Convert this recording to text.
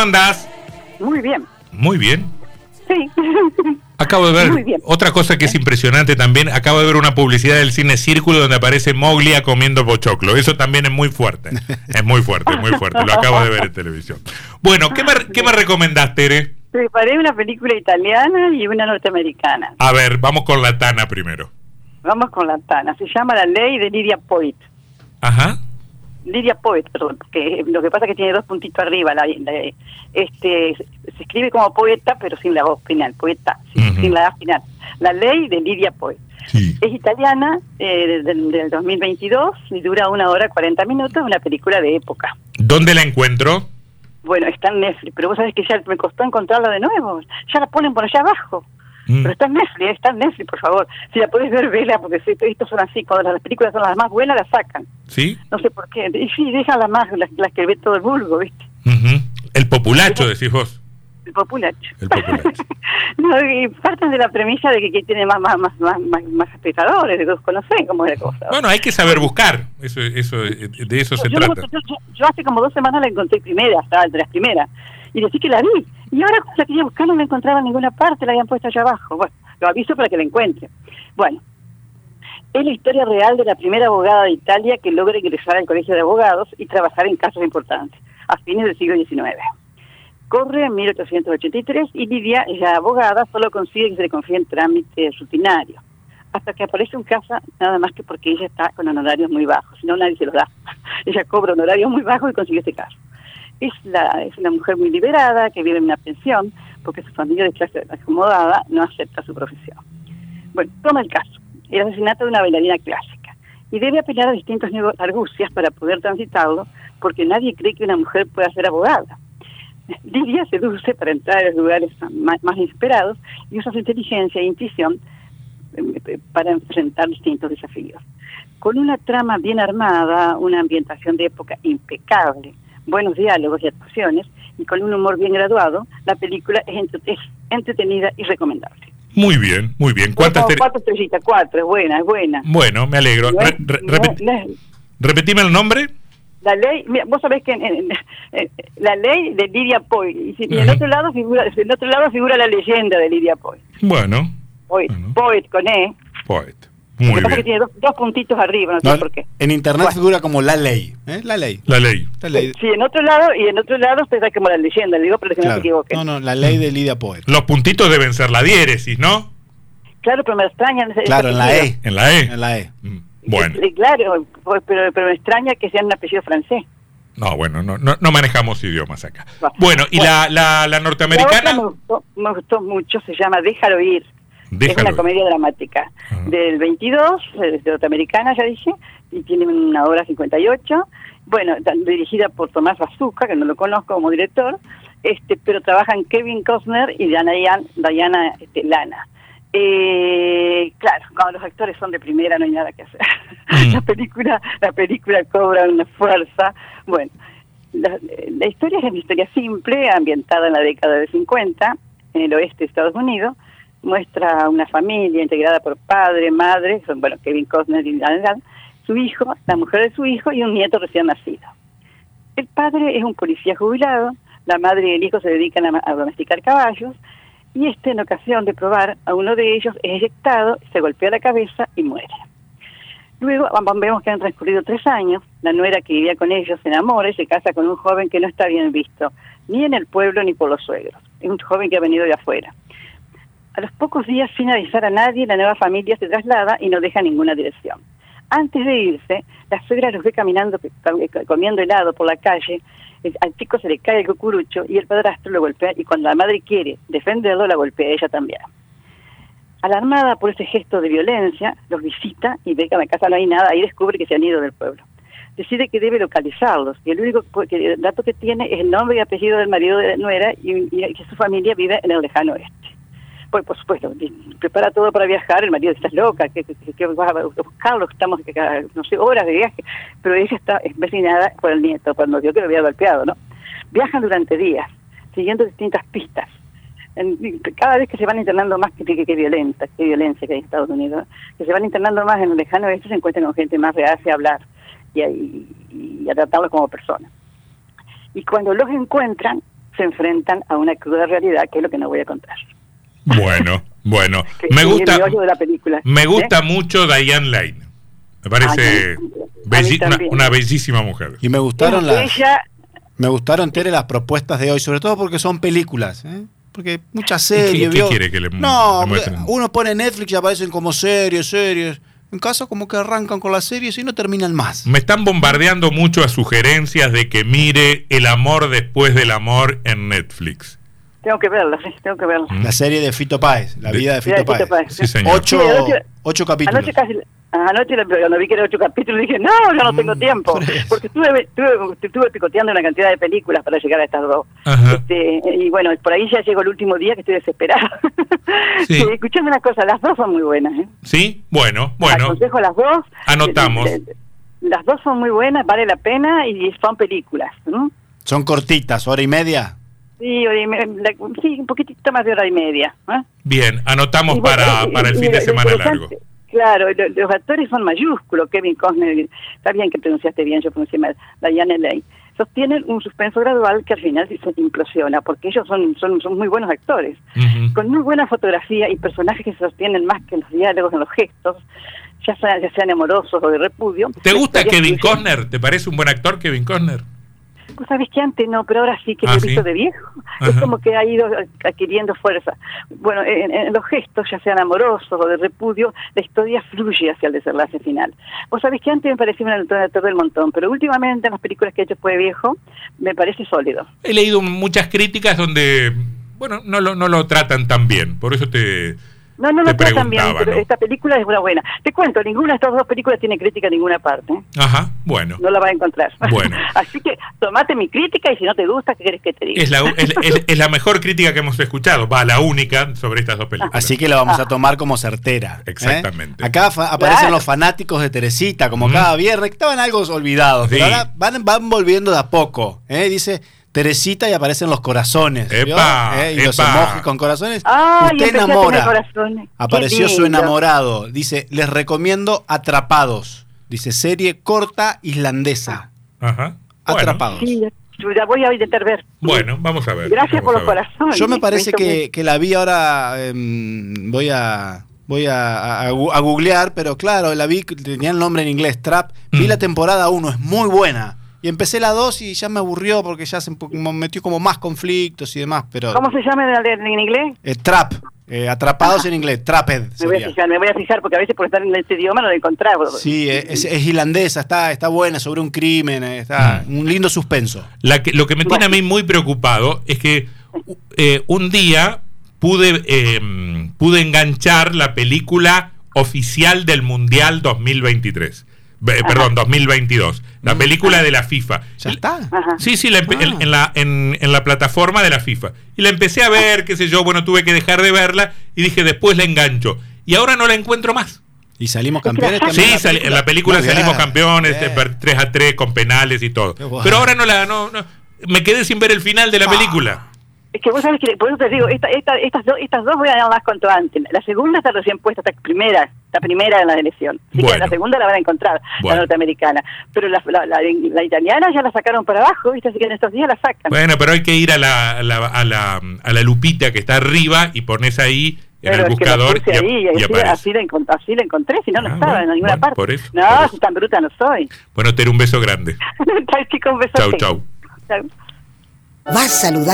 andás? Muy bien. Muy bien. Sí. Acabo de ver otra cosa que es impresionante también. Acabo de ver una publicidad del cine Círculo donde aparece Moglia comiendo pochoclo. Eso también es muy fuerte. Es muy fuerte, muy fuerte. Lo acabo de ver en televisión. Bueno, ¿qué me, qué me recomendás, Tere? Preparé una película italiana y una norteamericana. A ver, vamos con la Tana primero. Vamos con la Tana. Se llama La Ley de Lidia Poit. Ajá. Lidia Poet, perdón, porque lo que pasa es que tiene dos puntitos arriba. La, la- este, se escribe como poeta, pero sin la voz final, poeta, sin, la A final. La ley de Lidia Poet. Sí. Es italiana, eh, del, del 2022, y dura una hora 40 minutos, una película de época. ¿Dónde la encuentro? Bueno, está en Netflix, pero vos sabés que ya me costó encontrarla de nuevo. Ya la ponen por allá abajo. Mm. Pero está en Netflix, está en Netflix, por favor. Si la podés ver, vela, porque si estos son así, cuando las películas son las más buenas, las sacan. ¿Sí? No sé por qué. Y sí, dejan las más, las, las que ve todo el vulgo, ¿viste? El populacho, decís vos. El populacho. El populacho. no, y parten de la premisa de que, que tiene más, más, más, más, más, espectadores, de que conocen cómo es la cosa. Bueno, hay que saber buscar. Eso, eso, de eso se yo, trata. yo- yo- hace como dos semanas la encontré primera, estaba entre las primeras. Y decí que la vi. Y ahora la quería buscar no la encontraba en ninguna parte, la habían puesto allá abajo. Bueno, lo aviso para que la encuentre. Bueno, es la historia real de la primera abogada de Italia que logra ingresar al colegio de abogados y trabajar en casos importantes, a fines del siglo XIX. Corre en 1883 y Lidia, la abogada, solo consigue que se le confíen trámites rutinarios. Hasta que aparece un caso, nada más que porque ella está con honorarios muy bajos, si no nadie se los da. Ella cobra honorarios muy bajos y consigue este caso. Es, la, es una mujer muy liberada que vive en una pensión porque su familia de clase acomodada no acepta su profesión. Bueno, toma el caso, el asesinato de una bailarina clásica y debe apelar a distintas argucias para poder transitarlo porque nadie cree que una mujer pueda ser abogada. Lidia seduce para entrar a los lugares más, más inesperados y usa su inteligencia e intuición eh, para enfrentar distintos desafíos. Con una trama bien armada, una ambientación de época impecable, buenos diálogos y actuaciones, y con un humor bien graduado, la película es, entre- es entretenida y recomendable. Muy bien, muy bien. ¿Cuántas Tere? Cuatro estrellitas, cuatro, es buena, es buena. Bueno, me alegro. No Re- re- no- repet- no repetime el nombre. la ley, mira, vos sabés que en- en- en- la ley de Lidia Poy, y, en Ujú. otro lado figura, en otro lado figura la leyenda de Lidia Poy. Bueno, Poet, Bueno. Poet con E. poet. Lo Muy que pasa es que bien. tiene dos, dos puntitos arriba, no sé No, por qué. en internet Bueno. figura como la ley. ¿eh? La ley. La ley. La ley. Sí, en otro lado, y en otro lado está como la leyenda, le digo, pero que no se Claro. equivoque. No, no, la ley de Lidia Poet. Los puntitos deben ser la diéresis, ¿no? Claro, pero me extraña. ese- Claro, en la. E. En la E. En la E. Mm, Bueno. Claro, pues, pero, pero me extraña que sea un apellido francés. No, bueno, no, no, no manejamos idiomas acá. Bueno, ¿y Bueno. la, la, la La otra norteamericana? me gustó, me gustó mucho, se llama Déjalo ir. Es una comedia dramática del 22, eh, de norteamericana, ya dije, y tiene una hora 58. Bueno, dirigida por Tomás Bazooka, que no lo conozco como director, este, pero trabajan Kevin Costner y Diana, Diana este, Lana. Eh, claro, cuando los actores son de primera no hay nada que hacer. Mm. la película la película cobra una fuerza. Bueno, la, la historia es una historia simple, ambientada en la década de 50, en el oeste de Estados Unidos. Muestra una familia integrada por padre, madre, son, bueno, Kevin Costner y Lana, su hijo, la mujer de su hijo y un nieto recién nacido. El padre es un policía jubilado, la madre y el hijo se dedican a, a domesticar caballos, y este, en ocasión de probar a uno de ellos, es eyectado, se golpea la cabeza y muere. Luego vemos que han transcurrido tres años, la nuera que vivía con ellos se enamora y se casa con un joven que no está bien visto, ni en el pueblo ni por los suegros. Es un joven que ha venido de afuera. A los pocos días, sin avisar a nadie, la nueva familia se traslada y no deja ninguna dirección. Antes de irse, la suegra los ve caminando, eh, comiendo helado por la calle, eh, al chico se le cae el cucurucho y el padrastro lo golpea y cuando la madre quiere defenderlo, la golpea ella también. Alarmada por ese gesto de violencia, los visita y ve que en la casa no hay nada, ahí descubre que se han ido del pueblo. Decide que debe localizarlos y el único dato que tiene es el nombre y apellido del marido de la nuera y, y que su familia vive en el lejano oeste. Pues por supuesto, prepara todo para viajar, el marido estás loca, que, que, que- que vas a buscarlo, estamos que no sé, horas de viaje, pero ella está empecinada por el nieto, cuando vio que lo había golpeado, ¿no? Viajan durante días, siguiendo distintas pistas. Cada vez que se van internando más, que, que, que violenta, qué violencia que hay en Estados Unidos, que se van internando más en el lejano oeste, se encuentran con gente más reacia a hablar y a, y a tratarlos como personas. Y cuando los encuentran, se enfrentan a una cruda realidad, que es lo que no voy a contar. Bueno, bueno. Me gusta, de la película. me ¿Eh? gusta mucho Diane Lane. Me parece Ah, belli- una, bellísima mujer. Y me gustaron las, me gustaron Tere las propuestas de hoy, sobre todo porque son películas, ¿eh? Porque muchas ¿Y qué- series. qué ¿vio? quiere que le- no, le uno pone Netflix y aparecen como series, series. En casa como que arrancan con las series y no terminan más. Me están bombardeando mucho a sugerencias de que mire El amor después del amor en Netflix. Tengo que verla, sí, tengo que verla. Mm. La serie de Fito Páez, la De- vida de Fito Fito Páez. Páez. Sí, señor. Ocho, Sí, anoche- ocho capítulos. Anoche casi, anoche cuando vi que era ocho capítulos dije, no, yo no tengo Mm, tiempo, por porque estuve, estuve, estuve picoteando una cantidad de películas para llegar a estas dos. Este, y bueno, por ahí ya llegó el último día que estoy desesperada. Sí. Sí, escuchame una cosa, las dos son muy buenas. ¿eh? ¿Sí? Bueno, bueno. Aconsejo las dos. Anotamos. Eh, Las dos son muy buenas, vale la pena y son películas. ¿no? Son cortitas, hora y media. Sí, sí, un poquitito más de hora y media. ¿eh? Bien, anotamos bueno, para, para el fin de semana largo. Claro, lo- los actores son mayúsculos. Kevin Costner, está bien que pronunciaste bien, yo pronuncié mal. Diane Lane. Sostienen un suspenso gradual que al final se implosiona, porque ellos son, son, son muy buenos actores. Con muy buena fotografía y personajes que se sostienen más que en los diálogos, en los gestos, ya sean, ya sean amorosos o de repudio. ¿Te gusta Kevin. Costner? ¿Te parece un buen actor Kevin Costner? Vos sabés que antes no, pero ahora sí que Ah, lo he ¿sí? visto de viejo. Es como que ha ido adquiriendo fuerza. Bueno, en, en los gestos, ya sean amorosos o de repudio, la historia fluye hacia el desenlace final. Vos sabés que antes me parecía un actor del montón, pero últimamente en las películas que he hecho fue viejo, me parece sólido. He leído muchas críticas donde, bueno, no lo, no lo tratan tan bien. Por eso te, No, no te lo tratan bien, ¿no? esta película es una buena. Te cuento, ninguna de estas dos películas tiene crítica en ninguna parte. Ajá, bueno. No la vas a encontrar. Bueno. Así que tomate mi crítica y si no te gusta, ¿qué querés que te diga? Es la, es, es- es la mejor crítica que hemos escuchado, va, la única sobre estas dos películas. Así que la vamos a tomar como certera. ¿eh? Exactamente. Acá fa- aparecen Claro. los fanáticos de Teresita, como Mm. cada viernes, que estaban algo olvidados. Pero ahora van, van volviendo de a poco. ¿eh? Dice Teresita y aparecen los corazones. Epa, ¿Eh? Y los emojis con corazones. Ay, Usted enamora. Apareció su enamorado. Dice, les recomiendo Atrapados. Dice, serie corta islandesa. Ajá. Bueno, Atrapados. Sí, yo la voy a intentar ver. Bueno, vamos a ver. Gracias vamos por los corazones. Yo me parece que, que la vi ahora, em, voy a voy a, a googlear, pero claro, la vi, tenía el nombre en inglés, Trap. Vi Mm. la temporada 1, es muy buena. Y empecé la 2 y ya me aburrió porque ya se metió como más conflictos y demás, pero... ¿Cómo se llama en, en inglés? Eh, trap, eh, atrapados en inglés, Trapped Me voy a sería. fijar, me voy a fijar porque a veces por estar en este idioma no lo encontraba. Sí, es, es irlandesa, está, está buena, sobre un crimen, eh, está Mm. un lindo suspenso. La que- lo que me tiene a mí muy preocupado es que eh, un día pude, eh, pude enganchar la película oficial del Mundial 2023. Be- perdón, 2022. La Mm. película de la FIFA. ¿Ya está? Ajá. Sí, sí, la Ah. en, en la, en, en la plataforma de la FIFA. Y la empecé a ver, qué sé yo, bueno, tuve que dejar de verla y dije, después la engancho. Y ahora no la encuentro más. ¿Y salimos campeones la- también? Sí, sali- en la película bien, salimos campeones, bien. eh, per- 3 a 3 con penales y todo. Bueno. Pero ahora no la... No, no, me quedé sin ver el final de la Ah. película. Es que vos sabés que, por eso te digo, esta, esta, estas, dos estas dos voy a dar más cuanto antes. La segunda está recién puesta, está primera, está primera en la elección. Así Bueno. que la segunda la van a encontrar, Bueno. la norteamericana. Pero la, la, la- la italiana ya la sacaron para abajo, ¿viste? Así que en estos días la sacan. Bueno, pero hay que ir a la, a la, a la, a la lupita que está arriba y pones ahí en Pero el es que la buscador puse y, ap- ahí, y así, aparece. así la encont- así la encontré, si no, no Ah, estaba bueno, en ninguna bueno, parte. por eso, no, por eso. tan bruta no soy. Bueno, Ter, un beso grande. Chao, chicos, un beso. Chau, chau. Chau. Vas saludando.